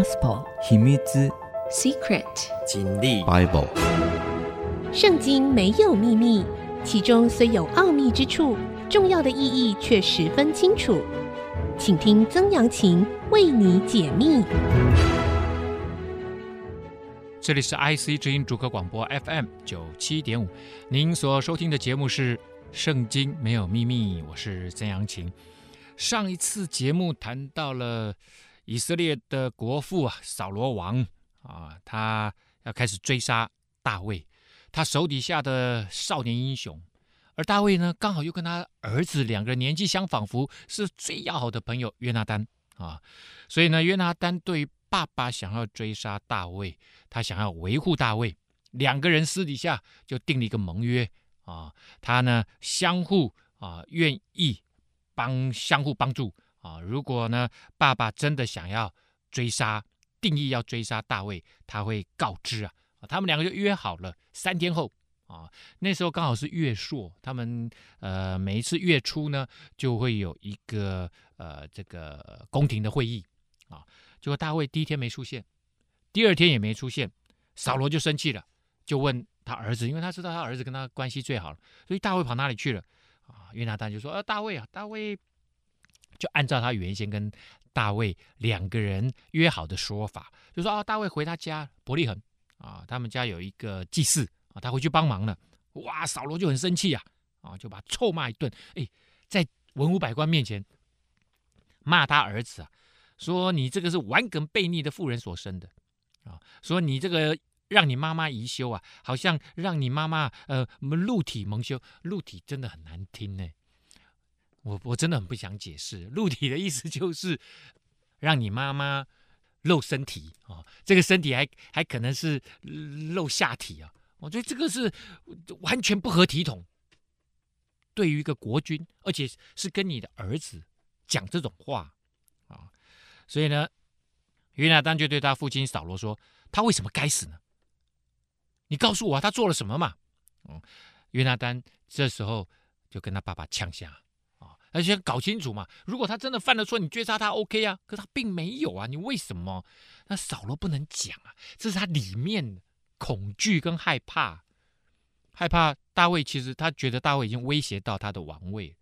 Gospel 秘密 Secret 经历 Bible 圣经没有秘密，其中虽有奥秘之处，重要的意义却十分清楚。请听曾阳晴为你解密。这里是 IC 之音主客广播 FM 九七点五，您所收听的节目是《圣经没有秘密》，我是曾阳晴。上一次节目谈到了以色列的国父啊，扫罗王啊，他要开始追杀大卫。他手底下的少年英雄，而大卫呢，刚好又跟他儿子两个人年纪相仿佛，是最要好的朋友约拿单啊，所以呢，约拿单对爸爸想要追杀大卫，他想要维护大卫，两个人私底下就订了一个盟约啊，他呢相互啊愿意帮相互帮助啊，如果呢爸爸真的想要追杀，定义要追杀大卫，他会告知啊。他们两个就约好了，三天后啊，那时候刚好是月朔，他们呃每一次月初呢就会有一个呃这个宫廷的会议啊。结果大卫第一天没出现，第二天也没出现，扫罗就生气了，就问他儿子，因为他知道他儿子跟他关系最好了，所以大卫跑哪里去了啊？约拿单就说：“呃，大卫啊，大卫就按照他原先跟大卫两个人约好的说法，就说啊，大卫回他家伯利恒。”啊，他们家有一个祭祀啊，他回去帮忙了。哇，扫罗就很生气啊，啊，就把他臭骂一顿。哎，在文武百官面前骂他儿子啊，说你这个是顽梗悖逆的妇人所生的啊，说你这个让你妈妈贻羞啊，好像让你妈妈呃露体蒙羞，露体真的很难听呢。我我真的很不想解释，露体的意思就是让你妈妈。露身体啊、哦，这个身体还还可能是露下体啊，我觉得这个是完全不合体统。对于一个国君，而且是跟你的儿子讲这种话啊、所以呢，约拿单就对他父亲扫罗说：“他为什么该死呢？你告诉我他做了什么嘛？”嗯，约拿单这时候就跟他爸爸呛下。而且搞清楚嘛，如果他真的犯了错，你追杀他 OK 啊，可他并没有啊，你为什么？那少了不能讲啊，这是他里面恐惧跟害怕，害怕大卫。其实他觉得大卫已经威胁到他的王位。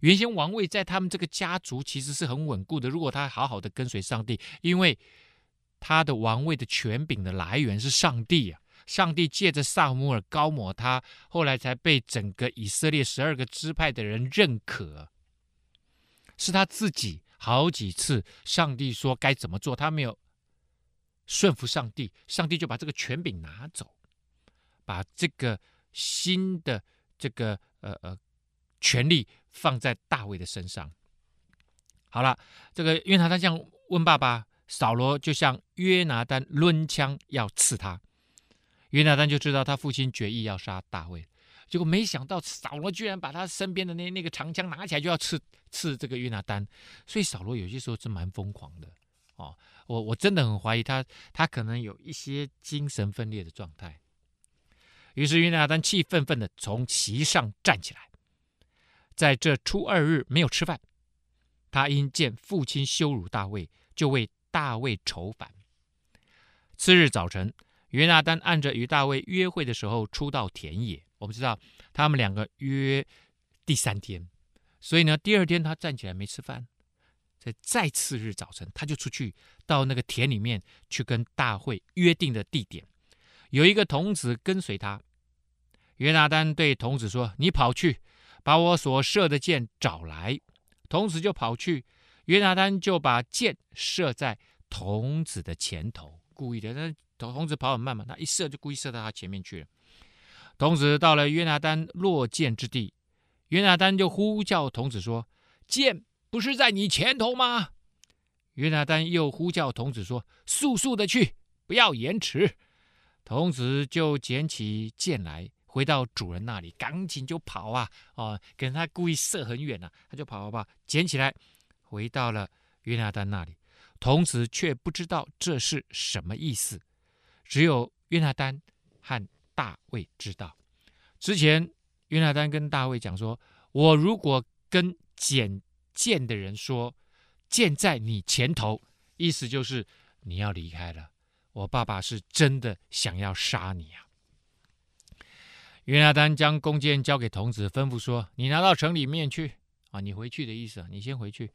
原先王位在他们这个家族其实是很稳固的，如果他好好的跟随上帝，因为他的王位的权柄的来源是上帝啊。上帝借着撒母耳膏抹他，后来才被整个以色列十二个支派的人认可。是他自己好几次，上帝说该怎么做，他没有顺服上帝，上帝就把这个权柄拿走，把这个新的这个呃呃权力放在大卫的身上。好了，这个约拿单这样问爸爸，扫罗就向约拿单抡枪要刺他。约拿单就知道他父亲决意要杀大卫，结果没想到扫罗居然把他身边的那那个长枪拿起来就要刺刺这个约拿单，所以扫罗有些时候是蛮疯狂的哦。我我真的很怀疑他，他可能有一些精神分裂的状态。于是约拿单气愤愤的从席上站起来，在这初二日没有吃饭，他因见父亲羞辱大卫，就为大卫愁烦。次日早晨。约拿单按着与大卫约会的时候出到田野，我们知道他们两个约第三天，所以呢，第二天他站起来没吃饭，在再次日早晨，他就出去到那个田里面去跟大卫约定的地点，有一个童子跟随他。约拿单对童子说：“你跑去把我所射的箭找来。”童子就跑去，约拿单就把箭射在童子的前头，故意的那。童子跑很慢嘛，他一射就故意射到他前面去了。童子到了约拿单落箭之地，约拿单就呼叫童子说：“箭不是在你前头吗？”约拿单又呼叫童子说：“速速的去，不要延迟。”童子就捡起箭来，回到主人那里，赶紧就跑啊！哦，跟他故意射很远啊，他就跑跑跑，捡起来，回到了约拿单那里。童子却不知道这是什么意思。只有约拿单和大卫知道。之前约拿单跟大卫讲说：“我如果跟捡箭的人说，箭在你前头，意思就是你要离开了，我爸爸是真的想要杀你啊。约拿单将弓箭交给童子，吩咐说：“你拿到城里面去啊，你回去的意思，你先回去。”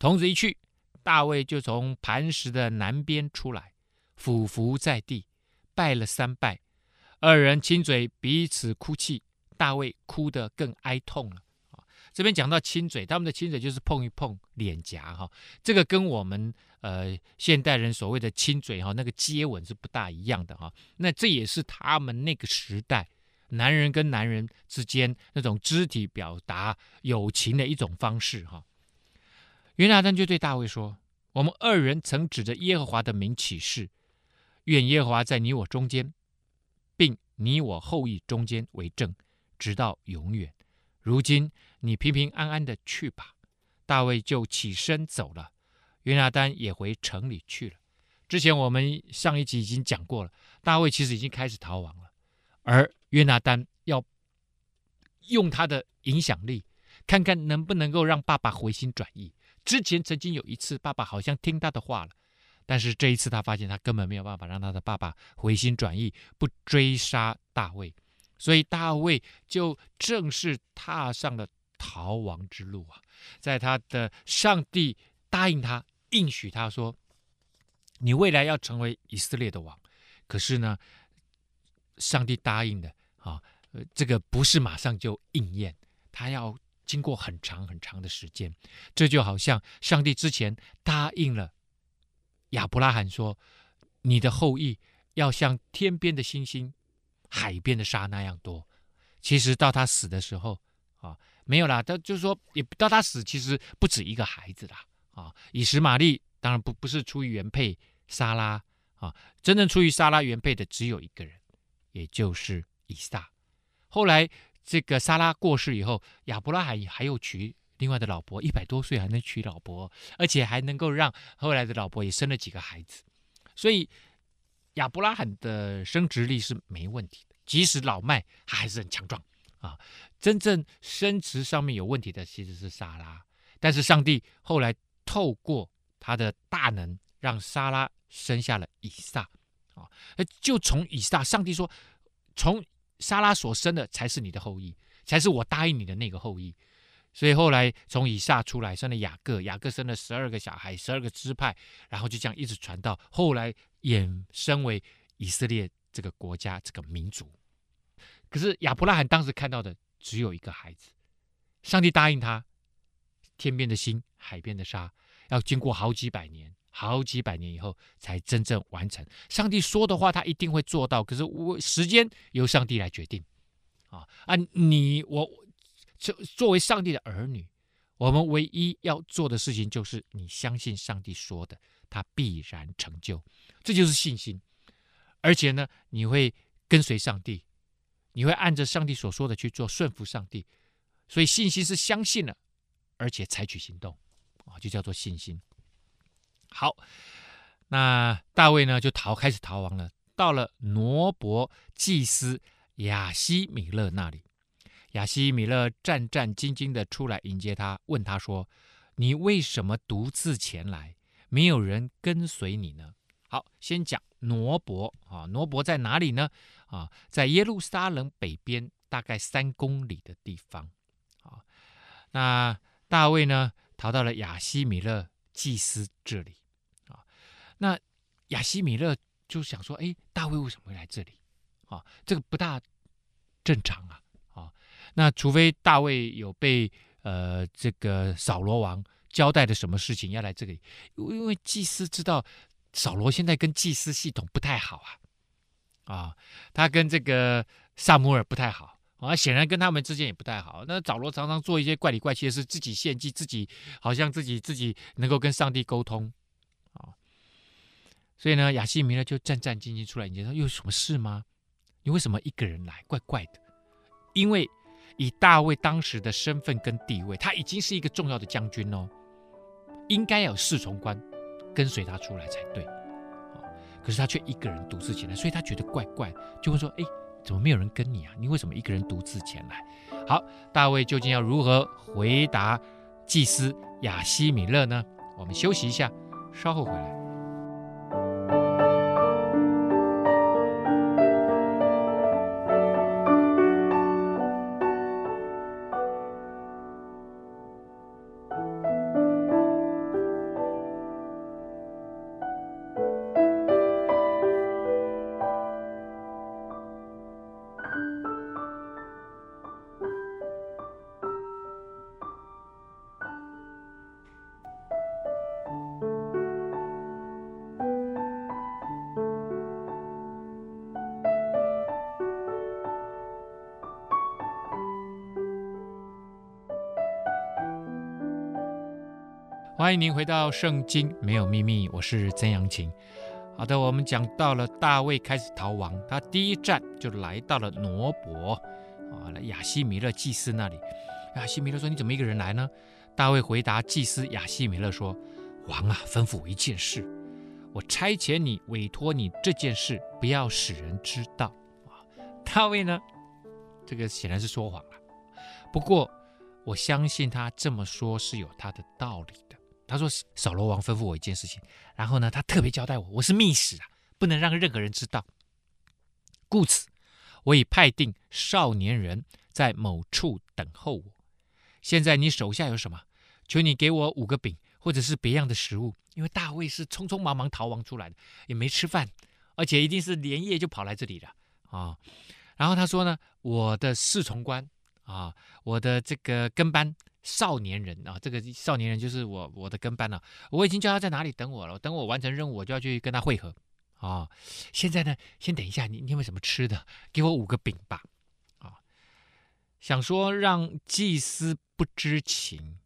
童子一去，大卫就从磐石的南边出来，俯伏在地，拜了三拜。二人亲嘴，彼此哭泣。大卫哭得更哀痛了！这边讲到亲嘴，他们的亲嘴就是碰一碰脸颊哈，这个跟我们呃现代人所谓的亲嘴哈，那个接吻是不大一样的哈。那这也是他们那个时代。男人跟男人之间那种肢体表达友情的一种方式，哈。约拿单就对大卫说：“我们二人曾指着耶和华的名起誓，愿耶和华在你我中间，并你我后裔中间为证，直到永远。如今你平平安安的去吧。”大卫就起身走了，约拿单也回城里去了。之前我们上一集已经讲过了，大卫其实已经开始逃亡了，而约拿单要用他的影响力，看看能不能够让爸爸回心转意。之前曾经有一次，爸爸好像听他的话了，但是这一次他发现他根本没有办法让他的爸爸回心转意，不追杀大卫，所以大卫就正式踏上了逃亡之路啊！在他的上帝答应他，应许他说：“你未来要成为以色列的王。”可是呢，上帝答应的。啊，这个不是马上就应验，他要经过很长很长的时间。这就好像上帝之前答应了亚伯拉罕说：“你的后裔要像天边的星星、海边的沙那样多。”其实到他死的时候啊，没有啦。他就是说，也到他死，其实不止一个孩子啦。啊，以实玛利当然不不是出于原配莎拉啊，真正出于莎拉原配的只有一个人，也就是。以撒，后来这个莎拉过世以后，亚伯拉罕还有娶另外的老婆，一百多岁还能娶老婆，而且还能够让后来的老婆也生了几个孩子，所以亚伯拉罕的生殖力是没问题的，即使老迈，他还是很强壮啊。真正生殖上面有问题的其实是莎拉，但是上帝后来透过他的大能，让莎拉生下了以撒啊，就从以撒，上帝说从。莎拉所生的才是你的后裔，才是我答应你的那个后裔。所以后来从以撒出来生了雅各，雅各生了十二个小孩，十二个支派，然后就这样一直传到后来衍生为以色列这个国家这个民族。可是亚伯拉罕当时看到的只有一个孩子，上帝答应他，天边的星，海边的沙，要经过好几百年。好几百年以后才真正完成。上帝说的话，他一定会做到。可是我时间由上帝来决定，啊啊！你我作作为上帝的儿女，我们唯一要做的事情就是你相信上帝说的，他必然成就，这就是信心。而且呢，你会跟随上帝，你会按着上帝所说的去做，顺服上帝。所以信心是相信了，而且采取行动，啊，就叫做信心。好，那大卫呢就逃，开始逃亡了。到了挪伯祭司亚西米勒那里，亚希米勒战战兢兢的出来迎接他，问他说：“你为什么独自前来？没有人跟随你呢？”好，先讲挪伯啊，挪伯在哪里呢？啊，在耶路撒冷北边大概三公里的地方。啊，那大卫呢逃到了亚希米勒祭司这里。啊那亚希米勒就想说：“哎，大卫为什么会来这里？啊，这个不大正常啊！那除非大卫有被呃这个扫罗王交代的什么事情要来这里，因为祭司知道扫罗现在跟祭司系统不太好啊，啊，他跟这个撒母耳不太好啊，显然跟他们之间也不太好。那扫罗常常做一些怪里怪气的事，自己献祭，自己好像自己自己能够跟上帝沟通啊。”所以呢，亚西米勒就战战兢兢出来，你说有什么事吗？你为什么一个人来？怪怪的。因为以大卫当时的身份跟地位，他已经是一个重要的将军哦，应该有侍从官跟随他出来才对。可是他却一个人独自前来，所以他觉得怪怪，就会说：“哎，怎么没有人跟你啊？你为什么一个人独自前来？”好，大卫究竟要如何回答祭司亚西米勒呢？我们休息一下，稍后回来。欢迎您回到《圣经没有秘密》，我是曾阳晴。好的，我们讲到了大卫开始逃亡，他第一站就来到了挪伯啊，亚西米勒祭司那里。亚西米勒说：“你怎么一个人来呢？”大卫回答祭司亚西米勒说：“王啊，吩咐我一件事，我差遣你，委托你这件事，不要使人知道。”啊，大卫呢，这个显然是说谎了。不过，我相信他这么说是有他的道理的。他说：“扫罗王吩咐我一件事情，然后呢，他特别交代我，我是密使啊，不能让任何人知道。故此，我已派定少年人在某处等候我。现在你手下有什么？求你给我五个饼，或者是别样的食物，因为大卫是匆匆忙忙逃亡出来的，也没吃饭，而且一定是连夜就跑来这里了啊。然后他说呢，我的侍从官啊，我的这个跟班。”少年人啊，这个少年人就是我我的跟班了，啊。我已经叫他在哪里等我了，等我完成任务，我就要去跟他会合啊。现在呢，先等一下，你你有没有什么吃的？给我五个饼吧。啊，想说让祭司不知情，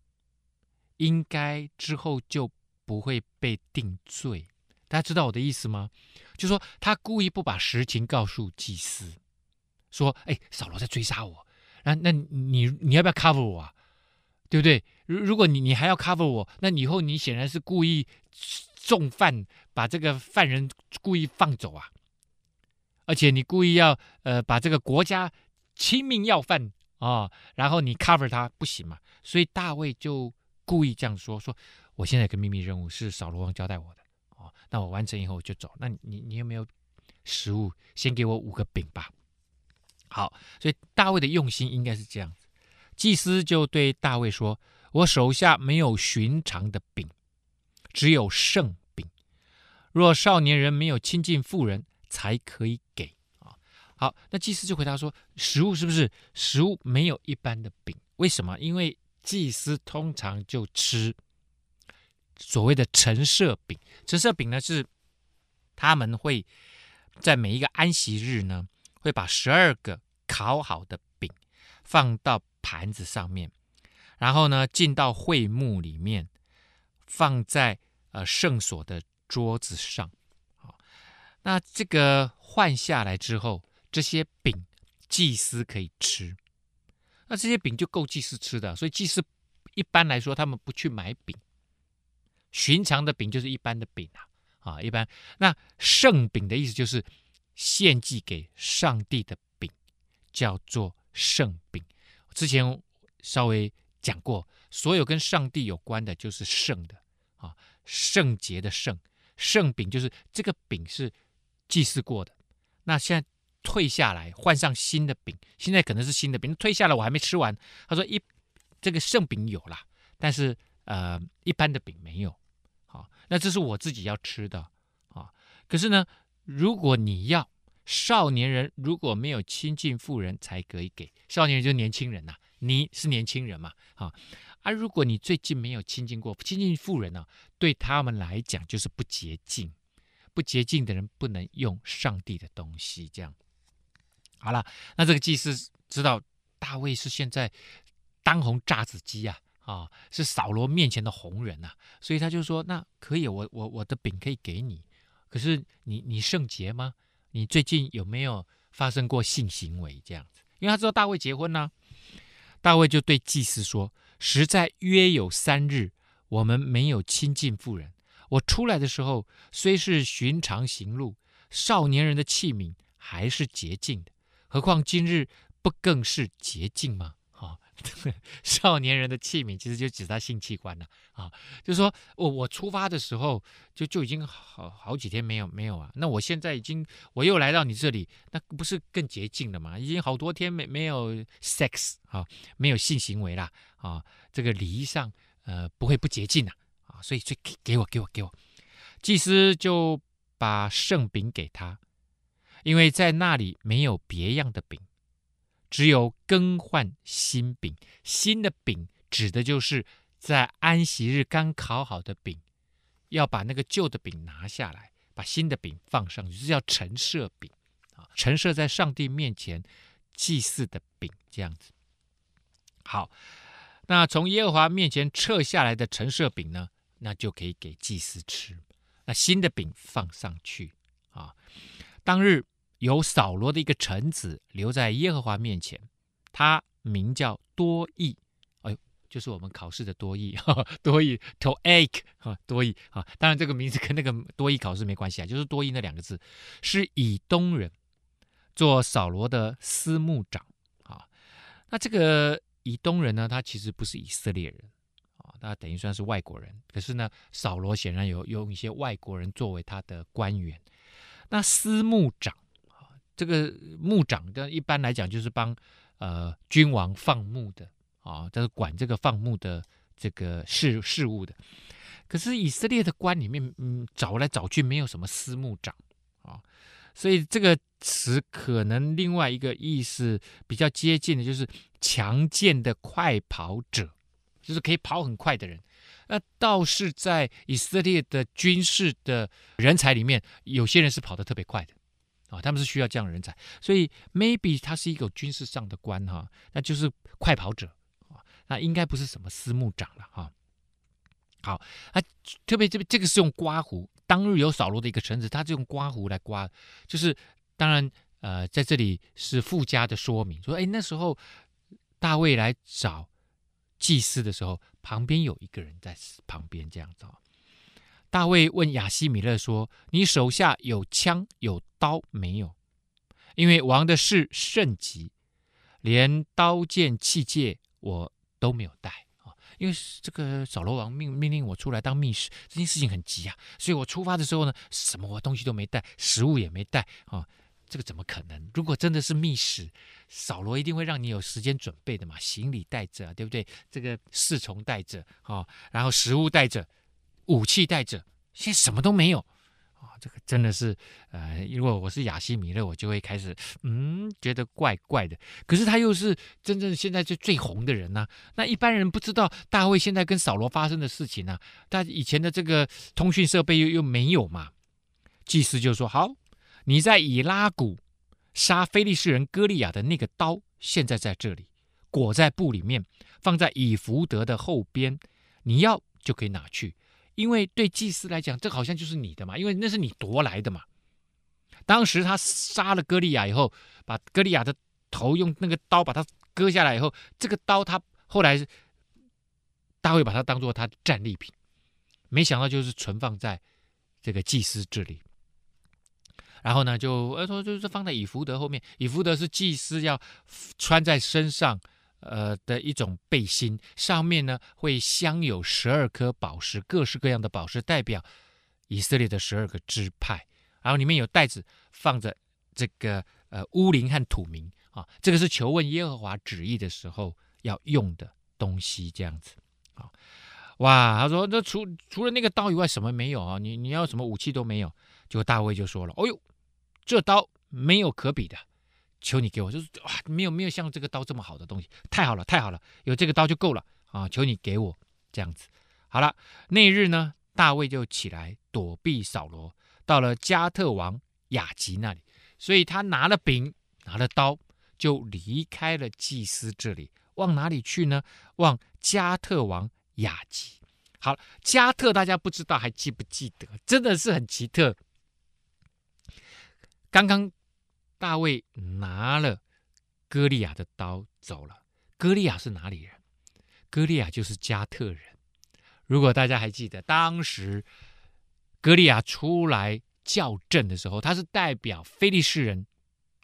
应该之后就不会被定罪。大家知道我的意思吗？就说他故意不把实情告诉祭司，说，哎，扫罗在追杀我，那那你你要不要 cover 我啊？对不对？如如果你你还要 cover 我，那以后你显然是故意重犯，把这个犯人故意放走啊，而且你故意要呃把这个国家亲命要犯啊、哦，然后你 cover 他不行嘛？所以大卫就故意这样说：说我现在有个秘密任务是扫罗王交代我的哦，那我完成以后我就走。那你你有没有食物？先给我五个饼吧。好，所以大卫的用心应该是这样子。祭司就对大卫说：“我手下没有寻常的饼，只有圣饼。若少年人没有亲近妇人，才可以给。”啊，好，那祭司就回答说：“食物是不是？食物没有一般的饼，为什么？因为祭司通常就吃所谓的陈设饼。陈设饼呢，是他们会在每一个安息日呢，会把十二个烤好的饼放到。”盘子上面，然后呢，进到会幕里面，放在呃圣所的桌子上。好，那这个换下来之后，这些饼祭司可以吃。那这些饼就够祭司吃的，所以祭司一般来说他们不去买饼。寻常的饼就是一般的饼啊，啊，一般。那圣饼的意思就是献祭给上帝的饼，叫做圣饼。之前稍微讲过，所有跟上帝有关的，就是圣的啊，圣洁的圣，圣饼就是这个饼是祭祀过的。那现在退下来，换上新的饼，现在可能是新的饼，退下来我还没吃完。他说一这个圣饼有了，但是呃一般的饼没有。好，那这是我自己要吃的啊。可是呢，如果你要。少年人如果没有亲近富人，才可以给。少年人就是年轻人呐、你是年轻人嘛？啊，而如果你最近没有亲近过亲近富人呢、对他们来讲就是不洁净。不洁净的人不能用上帝的东西。这样，好了，那这个祭司知道大卫是现在当红炸子鸡、啊，啊，是扫罗面前的红人呐、啊，所以他就说：那可以，我我我的饼可以给你，可是你你圣洁吗？你最近有没有发生过性行为这样子？因为他知道大卫结婚呢、大卫就对祭司说：“实在约有三日，我们没有亲近妇人。我出来的时候，虽是寻常行路，少年人的器皿还是洁净的，何况今日不更是洁净吗？” 少年人的器皿其实就指他性器官了啊，就是说我我出发的时候就就已经好好几天没有没有啊，那我现在已经我又来到你这里，那不是更洁净了吗？已经好多天没没有 sex 啊，没有性行为啦啊，这个礼仪上呃不会不洁净了啊，所以就给我给我给我，祭司就把圣饼给他，因为在那里没有别样的饼。只有更换新饼，新的饼指的就是在安息日刚烤好的饼，要把那个旧的饼拿下来，把新的饼放上去，就是叫陈设饼啊，陈设在上帝面前祭祀的饼，这样子。好，那从耶和华面前撤下来的陈设饼呢，那就可以给祭司吃。那新的饼放上去啊。当日有扫罗的一个臣子留在耶和华面前，他名叫多益。哎呦，就是我们考试的多益，多益 TOEIC 哈，多益啊。当然这个名字跟那个多益考试没关系啊，就是多益那两个字，是以东人，做扫罗的司牧长啊。那这个以东人呢，他其实不是以色列人啊。那等于算是外国人，可是呢，扫罗显然有用一些外国人作为他的官员。那司牧长，这个牧长的一般来讲就是帮呃君王放牧的啊，就是管这个放牧的这个事事务的。可是以色列的官里面，嗯，找来找去没有什么司牧长啊，所以这个词可能另外一个意思比较接近的就是强健的快跑者。就是可以跑很快的人，那倒是在以色列的军事的人才里面，有些人是跑得特别快的啊，他们是需要这样的人才，所以 maybe 他是一个军事上的官哈，那就是快跑者啊，那应该不是什么司牧长了哈。好，啊，特别这边这个是用刮胡，当日有扫罗的一个臣子，他就用刮胡来刮，就是当然呃在这里是附加的说明，说哎那时候大卫来找。祭司的时候，旁边有一个人在旁边这样子。大卫问亚希米勒说：“你手下有枪有刀没有？因为王的事甚急，连刀剑器械我都没有带啊。因为这个扫罗王命命令我出来当密使，这件事情很急啊，所以我出发的时候呢，什么东西都没带，食物也没带啊。”这个怎么可能？如果真的是密使，扫罗一定会让你有时间准备的嘛，行李带着，对不对？这个侍从带着，啊，然后食物带着，武器带着，现在什么都没有，啊，这个真的是，呃，如果我是亚希米勒，我就会开始，嗯，觉得怪怪的。可是他又是真正现在就最红的人呐，那一般人不知道大卫现在跟扫罗发生的事情呢，但以前的这个通讯设备又又没有嘛，祭司就说好。你在以拉谷杀非利士人歌利亚的那个刀，现在在这里，裹在布里面，放在以弗得的后边。你要就可以拿去，因为对祭司来讲，这好像就是你的嘛，因为那是你夺来的嘛。当时他杀了歌利亚以后，把歌利亚的头用那个刀把它割下来以后，这个刀他后来大卫把它当做他的战利品，没想到就是存放在这个祭司这里。然后呢，就呃说就是放在以弗得后面，以弗得是祭司要穿在身上，呃的一种背心，上面呢会镶有十二颗宝石，各式各样的宝石，代表以色列的十二个支派。然后里面有袋子放着这个呃乌灵和土明啊，这个是求问耶和华旨意的时候要用的东西，这样子啊。哇，他说那除除了那个刀以外，什么没有啊？你你要什么武器都没有？结果大卫就说了：“哦呦。”这刀没有可比的，求你给我，就是哇，没有没有像这个刀这么好的东西，太好了，太好了，有这个刀就够了啊！求你给我这样子。好了，那日呢，大卫就起来躲避扫罗，到了加特王雅吉那里，所以他拿了饼，拿了刀，就离开了祭司这里，往哪里去呢？往加特王雅吉。好，加特大家不知道还记不记得？真的是很奇特。刚刚大卫拿了歌利亚的刀走了。歌利亚是哪里人？歌利亚就是加特人。如果大家还记得，当时歌利亚出来叫阵的时候，他是代表非利士人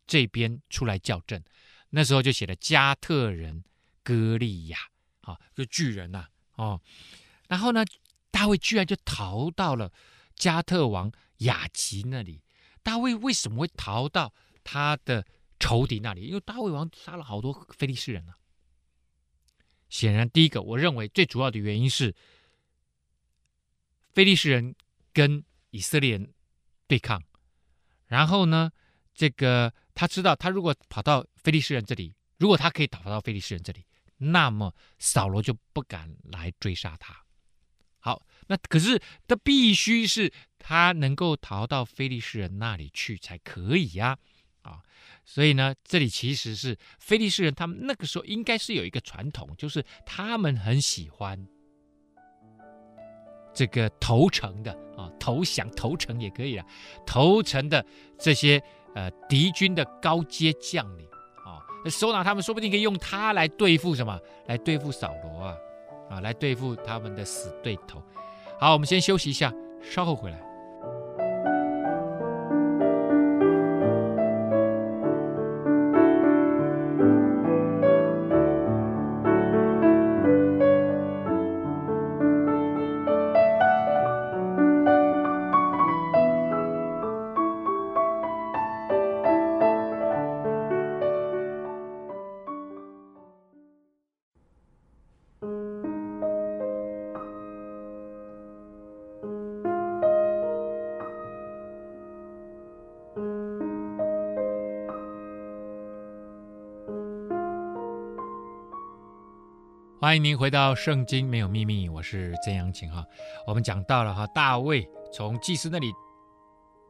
这边出来叫阵。那时候就写了加特人歌利亚，啊，就巨人呐，哦。然后呢，大卫居然就逃到了加特王亚吉那里。大卫为什么会逃到他的仇敌那里？因为大卫王杀了好多非利士人呢、显然，第一个，我认为最主要的原因是非利士人跟以色列人对抗。然后呢，这个他知道，他如果跑到非利士人这里，如果他可以逃到非利士人这里，那么扫罗就不敢来追杀他。好，那可是他必须是。他能够逃到非利士人那里去才可以呀，啊，啊，所以呢，这里其实是菲利士人，他们那个时候应该是有一个传统，就是他们很喜欢这个投诚的啊，投降投诚也可以啊，投诚的这些呃敌军的高阶将领啊，首脑他们说不定可以用他来对付什么？来对付扫罗啊，啊，来对付他们的死对头。好，我们先休息一下，稍后回来。欢迎您回到《圣经没有秘密》，我是曾阳晴哈。我们讲到了哈，大卫从祭司那里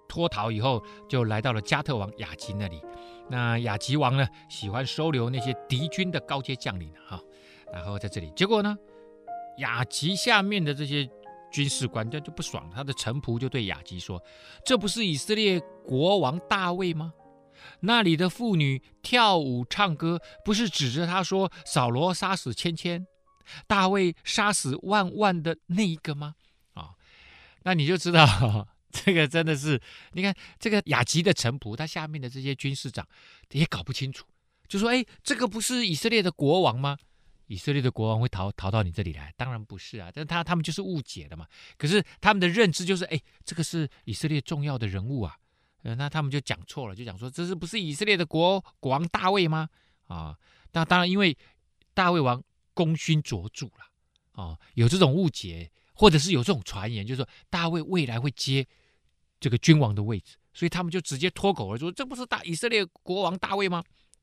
脱逃以后，就来到了加特王雅吉那里。那雅吉王呢，喜欢收留那些敌军的高阶将领哈。然后在这里，结果呢，雅吉下面的这些军事官就就不爽，他的臣仆就对雅吉说：“这不是以色列国王大卫吗？那里的妇女跳舞唱歌，不是指着他说扫罗杀死千千？”大卫杀死万万的那一个吗？啊、那你就知道、这个真的是，你看这个雅吉的臣仆，他下面的这些军事长也搞不清楚，就说：“哎，这个不是以色列的国王吗？以色列的国王会逃逃到你这里来？当然不是啊！但他他们就是误解了嘛。可是他们的认知就是：哎，这个是以色列重要的人物啊。呃，那他们就讲错了，就讲说这是不是以色列的国国王大卫吗？啊、那当然，因为大卫王。功勋卓著了，哦，有这种误解，或者是有这种传言，就是说大卫未来会接这个君王的位置，所以他们就直接脱口而出：“这不是大以色列国王大卫吗？”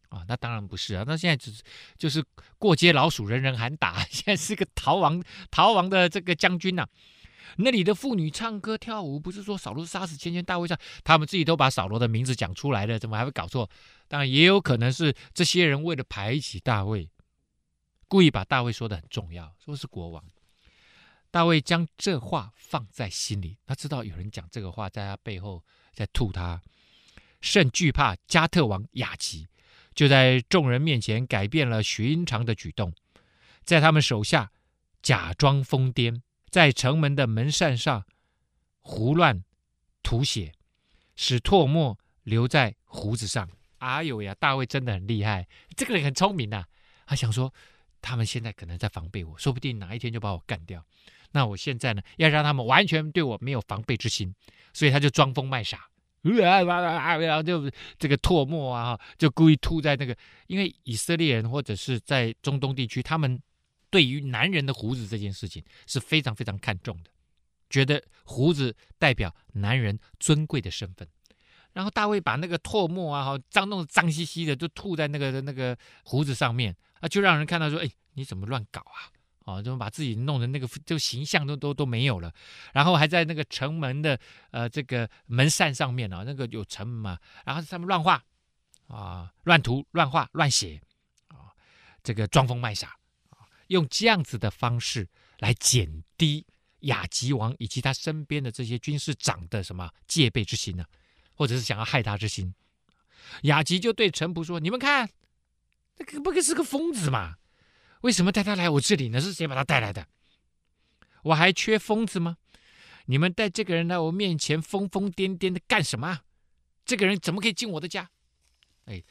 啊、那当然不是啊，那现在只是就是过街老鼠，人人喊打，现在是个逃亡逃亡的这个将军呐、啊。那里的妇女唱歌跳舞，不是说扫罗杀死千千，大卫上，他们自己都把扫罗的名字讲出来了，怎么还会搞错？当然也有可能是这些人为了排挤大卫。故意把大卫说的很重要，说是国王。大卫将这话放在心里，他知道有人讲这个话在他背后在吐他，甚惧怕加特王雅吉，就在众人面前改变了寻常的举动，在他们手下假装疯癫，在城门的门扇上胡乱涂血，使唾沫留在胡子上。哎呦呀，大卫真的很厉害，这个人很聪明呐、啊，他想说。他们现在可能在防备我，说不定哪一天就把我干掉。那我现在呢，要让他们完全对我没有防备之心，所以他就装疯卖傻，然后就这个唾沫啊，就故意吐在那个。因为以色列人或者是在中东地区，他们对于男人的胡子这件事情是非常非常看重的，觉得胡子代表男人尊贵的身份。然后大卫把那个唾沫啊，脏弄脏兮兮的，就吐在那个那个胡子上面。啊，就让人看到说，哎，你怎么乱搞啊？哦，怎么把自己弄得那个就形象都都都没有了？然后还在那个城门的呃这个门扇上面啊，那个有城门嘛，然后他们乱画啊，乱涂乱画乱写啊，这个装疯卖傻啊，用这样子的方式来减低雅吉王以及他身边的这些军事长的什么戒备之心呢、或者是想要害他之心？雅吉就对臣仆说：“你们看。”这个不就是个疯子嘛？为什么带他来我这里呢？是谁把他带来的？我还缺疯子吗？你们带这个人来我面前疯疯癫癫的干什么？这个人怎么可以进我的家？哎，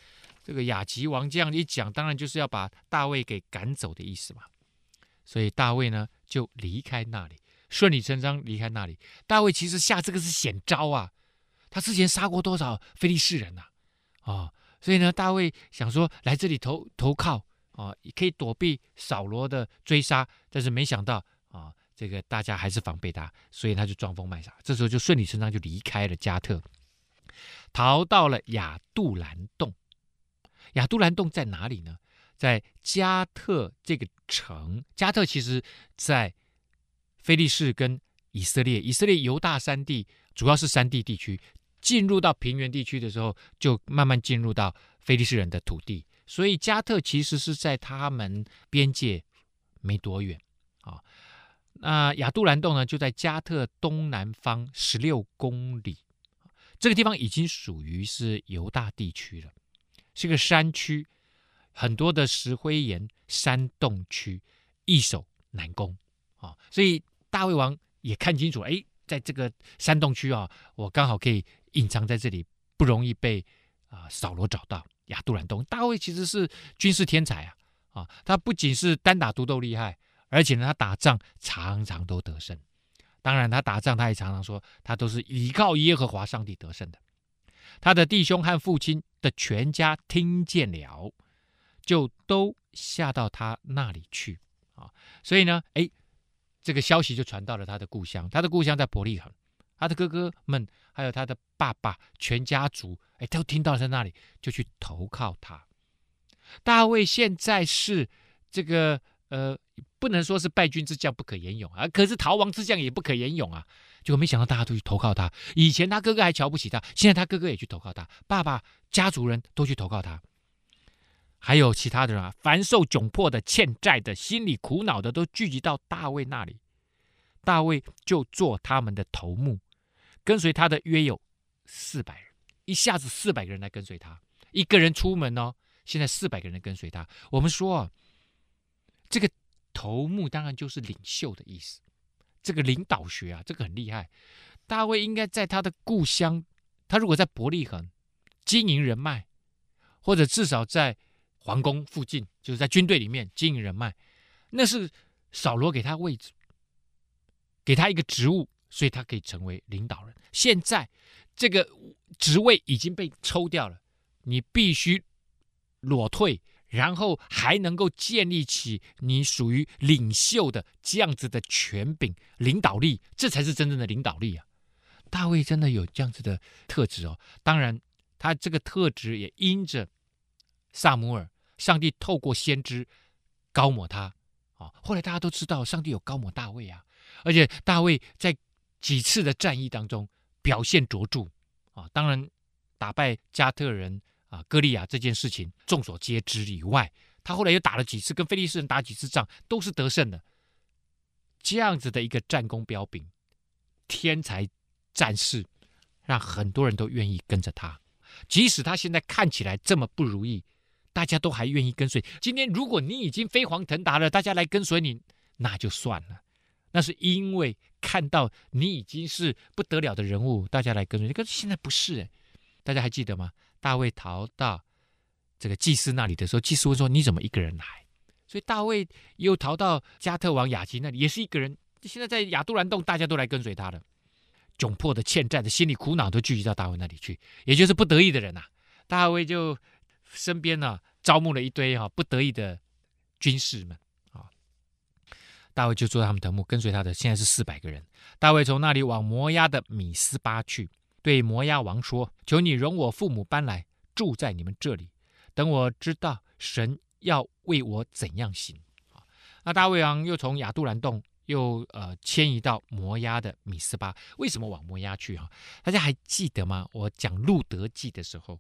这个雅吉王这样一讲，当然就是要把大卫给赶走的意思嘛。所以大卫呢就离开那里，顺理成章离开那里。大卫其实下这个是险招啊，他之前杀过多少非利士人呐？啊！哦所以呢，大卫想说来这里投投靠啊，可以躲避扫罗的追杀，但是没想到啊，这个大家还是防备他，所以他就装疯卖傻。这时候就顺理成章就离开了加特，逃到了亚杜兰洞。亚杜兰洞在哪里呢？在加特这个城。加特其实在菲利士跟以色列，以色列犹大山地主要是山地地区。进入到平原地区的时候，就慢慢进入到非利士人的土地，所以加特其实是在他们边界没多远啊。那亚杜兰洞呢，就在加特东南方十六公里，这个地方已经属于是犹大地区了，是个山区，很多的石灰岩山洞区，易守难攻啊。所以大卫王也看清楚，哎，在这个山洞区啊，我刚好可以隐藏在这里，不容易被啊扫罗找到。亚杜兰洞，大卫其实是军事天才啊啊，他不仅是单打独斗厉害。而且呢，他打仗常常都得胜。当然，他打仗他也常常说，他都是依靠耶和华上帝得胜的。他的弟兄和父亲的全家听见了，就都下到他那里去啊。所以呢，哎，这个消息就传到了他的故乡。他的故乡在伯利恒，他的哥哥们还有他的爸爸全家族，哎，都听到在那里，就去投靠他。大卫现在是这个呃。不能说是败军之将不可言勇啊，可是逃亡之将也不可言勇啊。结果没想到大家都去投靠他。以前他哥哥还瞧不起他，现在他哥哥也去投靠他，爸爸家族人都去投靠他，还有其他的人啊，凡受窘迫的、欠债的、心里苦恼的，都聚集到大卫那里。大卫就做他们的头目，跟随他的约有四百人，一下子四百个人来跟随他，一个人出门哦，现在四百个人跟随他。我们说啊，这个。头目当然就是领袖的意思，这个领导学啊，这个很厉害。大卫应该在他的故乡，他如果在伯利恒经营人脉，或者至少在皇宫附近，就是在军队里面经营人脉，那是扫罗给他位置，给他一个职务，所以他可以成为领导人。现在这个职位已经被抽掉了，你必须裸退。然后还能够建立起你属于领袖的这样子的权柄、领导力，这才是真正的领导力啊！大卫真的有这样子的特质哦。当然，他这个特质也因着撒母耳，上帝透过先知膏抹他啊。后来大家都知道，上帝有膏抹大卫啊，而且大卫在几次的战役当中表现卓著啊。当然，打败加特人。啊，歌利亚这件事情众所皆知以外，他后来又打了几次，跟非利士人打几次仗，都是得胜的。这样子的一个战功彪炳、天才战士，让很多人都愿意跟着他。即使他现在看起来这么不如意，大家都还愿意跟随。今天如果你已经飞黄腾达了，大家来跟随你，那就算了。那是因为看到你已经是不得了的人物，大家来跟随。可是现在不是诶，大家还记得吗？大卫逃到这个祭司那里的时候，祭司问说：“你怎么一个人来？”所以大卫又逃到加特王亚基那里，也是一个人。现在在亚杜兰洞，大家都来跟随他了。窘迫的、欠债的、心里苦恼都聚集到大卫那里去，也就是不得已的人呐、啊。大卫就身边呢、招募了一堆哈、不得已的军士们啊。大卫就做他们头目，跟随他的现在是四百个人。大卫从那里往摩押的米斯巴去。对摩押王说：“求你容我父母搬来住在你们这里，等我知道神要为我怎样行。”，那大卫王又从亚杜兰洞又呃迁移到摩押的米斯巴。为什么往摩押去？哈，大家还记得吗？我讲路德记的时候，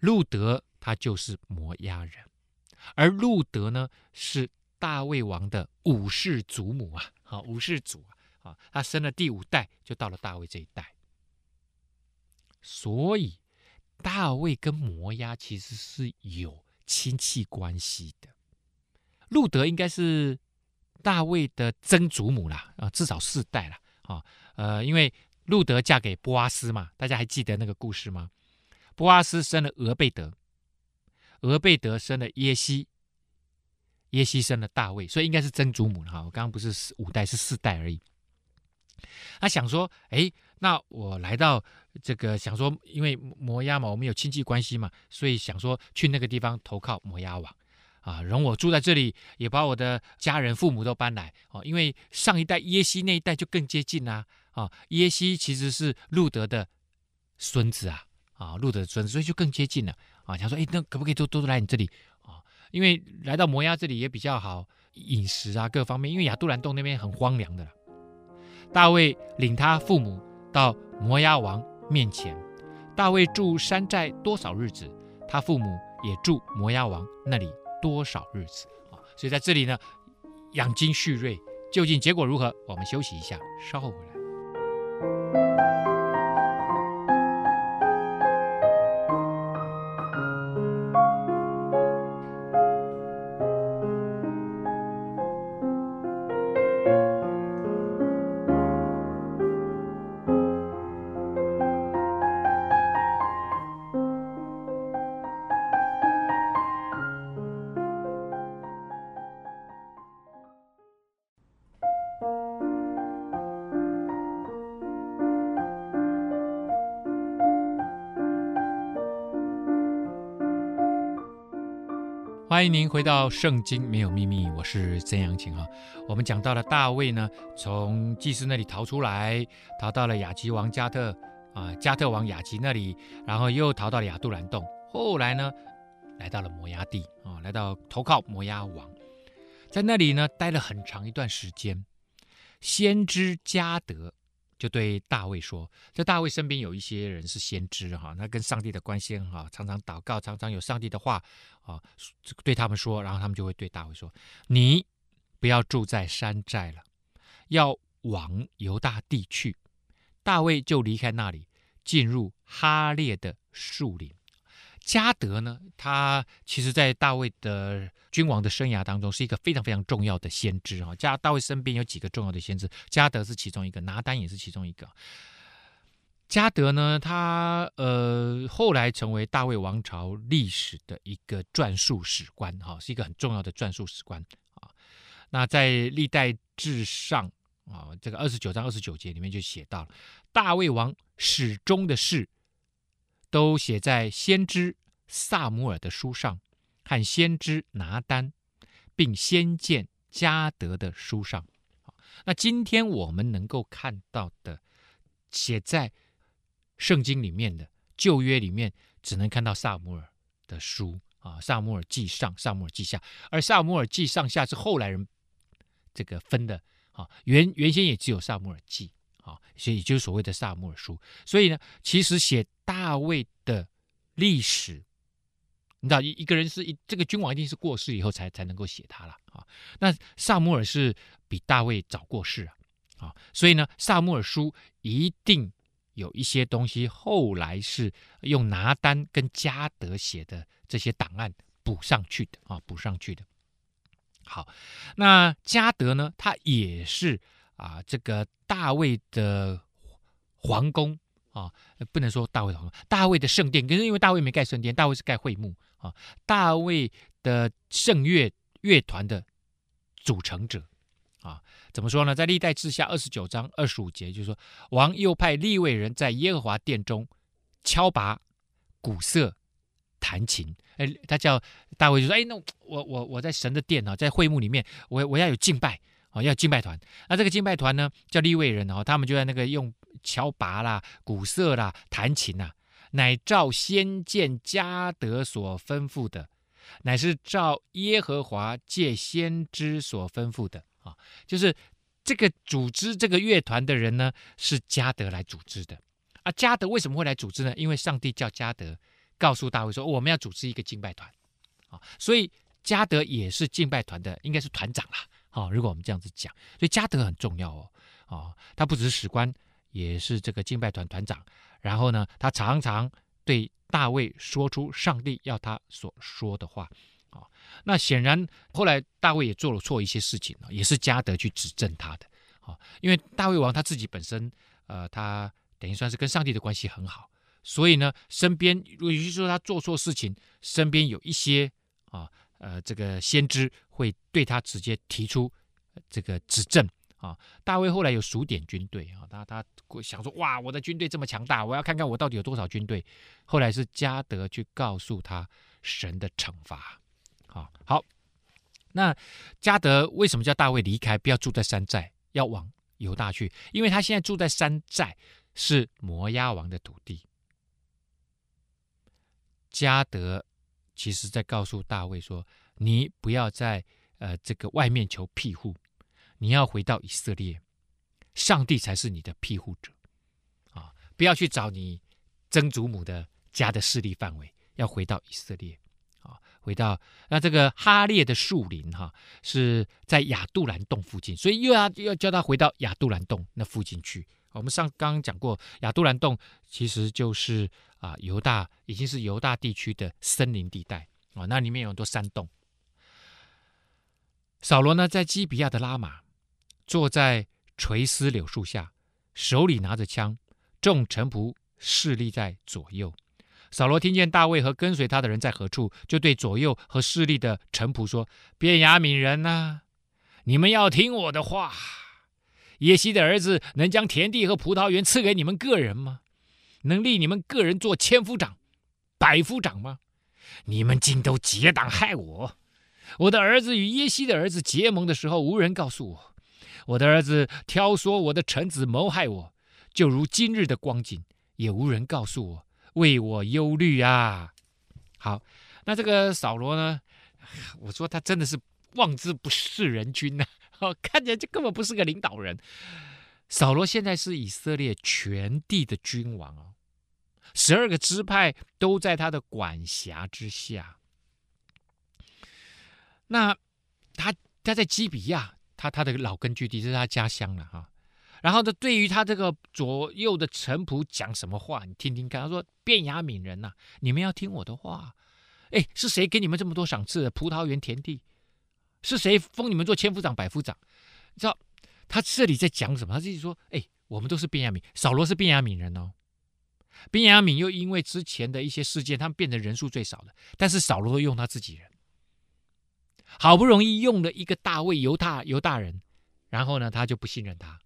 路德他就是摩押人，而路德呢是大卫王的五世祖母啊，好五世祖啊。啊，他生了第五代，就到了大卫这一代，所以大卫跟摩押其实是有亲戚关系的。路德应该是大卫的曾祖母啦，啊，至少四代啦啊。呃，因为路德嫁给波阿斯嘛，大家还记得那个故事吗？波阿斯生了俄贝德，俄贝德生了耶西，耶西生了大卫，所以应该是曾祖母哈。我刚刚不是五代，是四代而已。他想说：“哎，那我来到这个，想说，因为摩押嘛，我们有亲戚关系嘛，所以想说去那个地方投靠摩押王，啊，容我住在这里，也把我的家人、父母都搬来哦。因为上一代耶西那一代就更接近啦，啊，耶西其实是路德的孙子啊，啊，路的孙子，所以就更接近了啊。想说，哎，那可不可以都都来你这里啊？因为来到摩押这里也比较好饮食啊，各方面，因为亚杜兰洞那边很荒凉的。”大卫领他父母到摩押王面前。大卫住山寨多少日子，他父母也住摩押王那里多少日子啊？所以在这里呢，养精蓄锐。究竟结果如何？我们休息一下，稍后回来。欢迎您回到《圣经没有秘密》，我是曾阳晴哈。我们讲到了大卫呢，从祭司那里逃出来，逃到了亚吉王加特啊，加特王亚吉那里，然后又逃到了亚杜兰洞，后来呢，来到了摩押地啊，来到投靠摩押王，在那里呢待了很长一段时间。先知加得。就对大卫说：“这大卫身边有一些人是先知哈，那跟上帝的关系很好，常常祷告，常常有上帝的话啊，对他们说，然后他们就会对大卫说：‘你不要住在山寨了，要往犹大地去。’大卫就离开那里，进入哈列的树林。”加德呢，他其实，在大卫的君王的生涯当中，是一个非常非常重要的先知哈。加大卫身边有几个重要的先知，加德是其中一个，拿单也是其中一个。加德呢，他呃后来成为大卫王朝历史的一个传述史官哈，是一个很重要的传述史官啊。那在历代志上啊，这个二十九章二十九节里面就写到了大卫王始终的事。都写在先知撒母耳的书上，和先知拿单，并先见加得的书上。那今天我们能够看到的，写在圣经里面的旧约里面，只能看到撒母耳的书啊，撒母耳记上、撒母耳记下，而撒母耳记上下是后来人这个分的啊，原原先也只有撒母耳记。啊，所以就是所谓的撒母耳书。所以呢，其实写大卫的历史，你知道，一一个人是一这个君王一定是过世以后才才能够写他了啊。那撒母耳是比大卫早过世啊，啊，所以呢，撒母耳书一定有一些东西后来是用拿单跟加德写的这些档案补上去的啊，补上去的。好，那加德呢，他也是。啊，这个大卫的皇宫啊，不能说大卫的皇宫，大卫的圣殿，可是因为大卫没盖圣殿，大卫是盖会幕啊。大卫的圣乐乐团的组成者啊，怎么说呢？在历代志下二十九章二十五节，就是说，王又派立位人在耶和华殿中敲拔、鼓瑟、弹琴。哎，他叫大卫就说：“哎，那我我我在神的殿啊，在会幕里面，我我要有敬拜。”要敬拜团，那这个敬拜团呢，叫利未人哦，他们就在那个用敲拔啦、鼓瑟啦、弹琴呐，乃照先见加得所吩咐的，乃是照耶和华借先知所吩咐的啊，就是这个组织这个乐团的人呢，是加得来组织的啊。加得为什么会来组织呢？因为上帝叫加得告诉大卫说，我们要组织一个敬拜团啊，所以加得也是敬拜团的，应该是团长啦。好，如果我们这样子讲，所以加德很重要哦。哦，他不只是史官，也是这个敬拜团团长。然后呢，他常常对大卫说出上帝要他所说的话。啊，那显然后来大卫也做了错一些事情，也是加德去指正他的。啊，因为大卫王他自己本身，呃，他等于算是跟上帝的关系很好，所以呢，身边如果是说他做错事情，身边有一些啊。呃，这个先知会对他直接提出这个指证啊。大卫后来有数点军队啊，他他想说，哇，我的军队这么强大，我要看看我到底有多少军队。后来是加德去告诉他神的惩罚。好，好，那加德为什么叫大卫离开，不要住在山寨，要往犹大去？因为他现在住在山寨是摩押王的土地。加德。其实，在告诉大卫说：“你不要在呃这个外面求庇护，你要回到以色列，上帝才是你的庇护者啊！不要去找你曾祖母的家的势力范围，要回到以色列啊！回到那这个哈列的树林哈，是在亚杜兰洞附近，所以又要又要叫他回到亚杜兰洞那附近去。我们上刚刚讲过，亚杜兰洞其实就是啊犹大已经是犹大地区的森林地带啊，那里面有很多山洞。扫罗呢，在基比亚的拉玛，坐在垂丝柳树下，手里拿着枪，众臣仆侍立在左右。扫罗听见大卫和跟随他的人在何处，就对左右和侍立的臣仆说：“便雅悯人呐、你们要听我的话。耶西的儿子能将田地和葡萄园赐给你们个人吗？能立你们个人做千夫长、百夫长吗？你们竟都结党害我！我的儿子与耶西的儿子结盟的时候，无人告诉我；我的儿子挑唆我的臣子谋害我，就如今日的光景，也无人告诉我。”为我忧虑啊！好，那这个扫罗呢？我说他真的是望之不是人君呐、啊！看起来就根本不是个领导人。扫罗现在是以色列全地的君王哦，十二个支派都在他的管辖之下。那他他在基比亚，他他的老根据地，是他家乡了哈。然后呢，对于他这个左右的臣仆讲什么话，你听听看。他说：“便雅悯人呐、你们要听我的话。哎，是谁给你们这么多赏赐的葡萄园田地？是谁封你们做千夫长、百夫长？你知道他这里在讲什么？他自己说：哎，我们都是便雅悯，扫罗是便雅悯人哦。便雅悯又因为之前的一些事件，他们变成人数最少的。但是扫罗会用他自己人，好不容易用了一个大卫犹大犹大人，然后呢，他就不信任他。”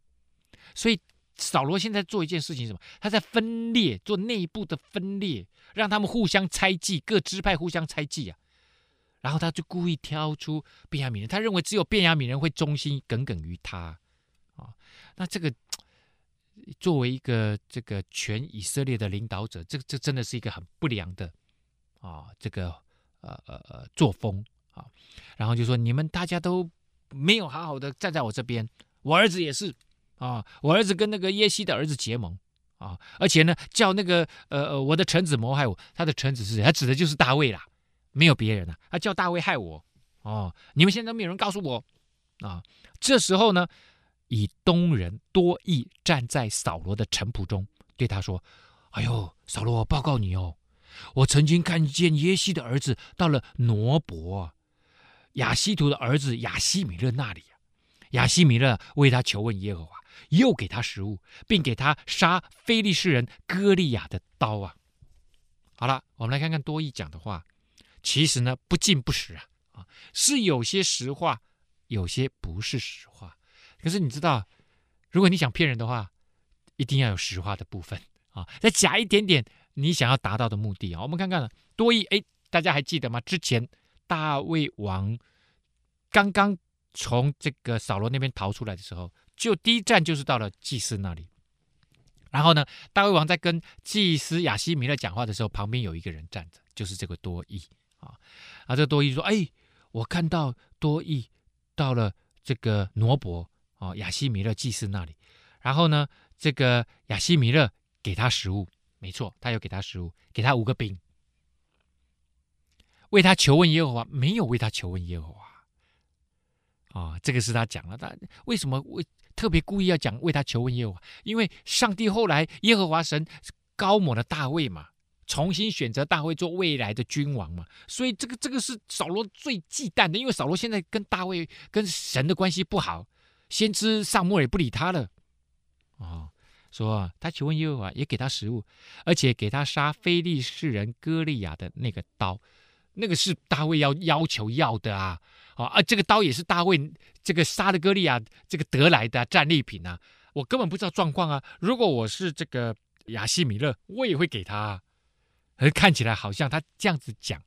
所以扫罗现在做一件事情，什么？他在分裂，做内部的分裂，让他们互相猜忌，各支派互相猜忌啊。然后他就故意挑出便雅悯人，他认为只有便雅悯人会忠心耿耿于他啊、那这个作为一个这个全以色列的领导者，这这真的是一个很不良的啊、这个呃呃呃作风啊、然后就说你们大家都没有好好的站在我这边，我儿子也是。啊，我儿子跟那个耶西的儿子结盟啊，而且呢，叫那个呃呃我的臣子谋害我，他的臣子是谁？他指的就是大卫啦，没有别人了。他叫大卫害我哦，你们现在没有人告诉我啊。这时候呢，以东人多益站在扫罗的城仆中，对他说：“哎呦，扫罗，我报告你哦，我曾经看见耶西的儿子到了挪伯，亚西图的儿子亚西米勒那里，亚西米勒为他求问耶和华。”又给他食物，并给他杀非利士人歌利亚的刀啊！好了，我们来看看多益讲的话，其实呢不尽不实啊啊，是有些实话，有些不是实话。可是你知道，如果你想骗人的话，一定要有实话的部分啊，再假一点点你想要达到的目的啊。我们看看多益，哎，大家还记得吗？之前大卫王刚刚从这个扫罗那边逃出来的时候。就第一站就是到了祭司那里，然后呢，大卫王在跟祭司亚希米勒讲话的时候，旁边有一个人站着，就是这个多益啊。啊，这个多益说：“哎，我看到多益到了这个挪伯哦，亚希米勒祭司那里。然后呢，这个亚希米勒给他食物，没错，他有给他食物，给他五个饼，为他求问耶和华，没有为他求问耶和华。啊，这个是他讲了，他为什么为？”特别故意要讲为他求问耶和华，因为上帝后来耶和华神高抹了大卫嘛，重新选择大卫做未来的君王嘛，所以这个这个是扫罗最忌惮的，因为扫罗现在跟大卫跟神的关系不好，先知撒母耳也不理他了，哦，说他求问耶和华，也给他食物，而且给他杀非利士人歌利亚的那个刀，那个是大卫要要求要的啊。啊！这个刀也是大卫这个杀的歌利亚这个得来的战利品啊！我根本不知道状况啊！如果我是这个亚西米勒，我也会给他啊。而看起来好像他这样子讲，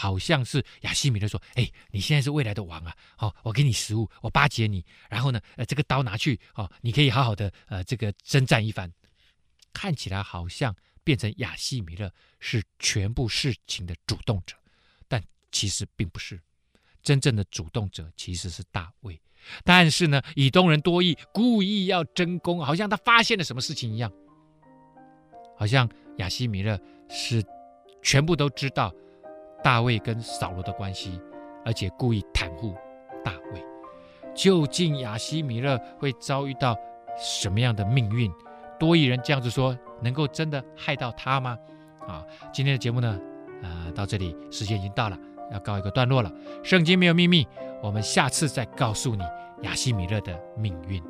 好像是亚西米勒说：“哎，你现在是未来的王啊！好，我给你食物，我巴结你，然后呢，呃，这个刀拿去，哦，你可以好好的呃这个征战一番。”看起来好像变成亚西米勒是全部事情的主动者，但其实并不是。真正的主动者其实是大卫，但是呢，以东人多益故意要争功，好像他发现了什么事情一样，好像亚西米勒是全部都知道大卫跟扫罗的关系，而且故意袒护大卫。究竟亚希米勒会遭遇到什么样的命运？多一人这样子说，能够真的害到他吗？啊，今天的节目呢，呃，到这里时间已经到了，要告一个段落了。圣经没有秘密，我们下次再告诉你亚希米勒的命运。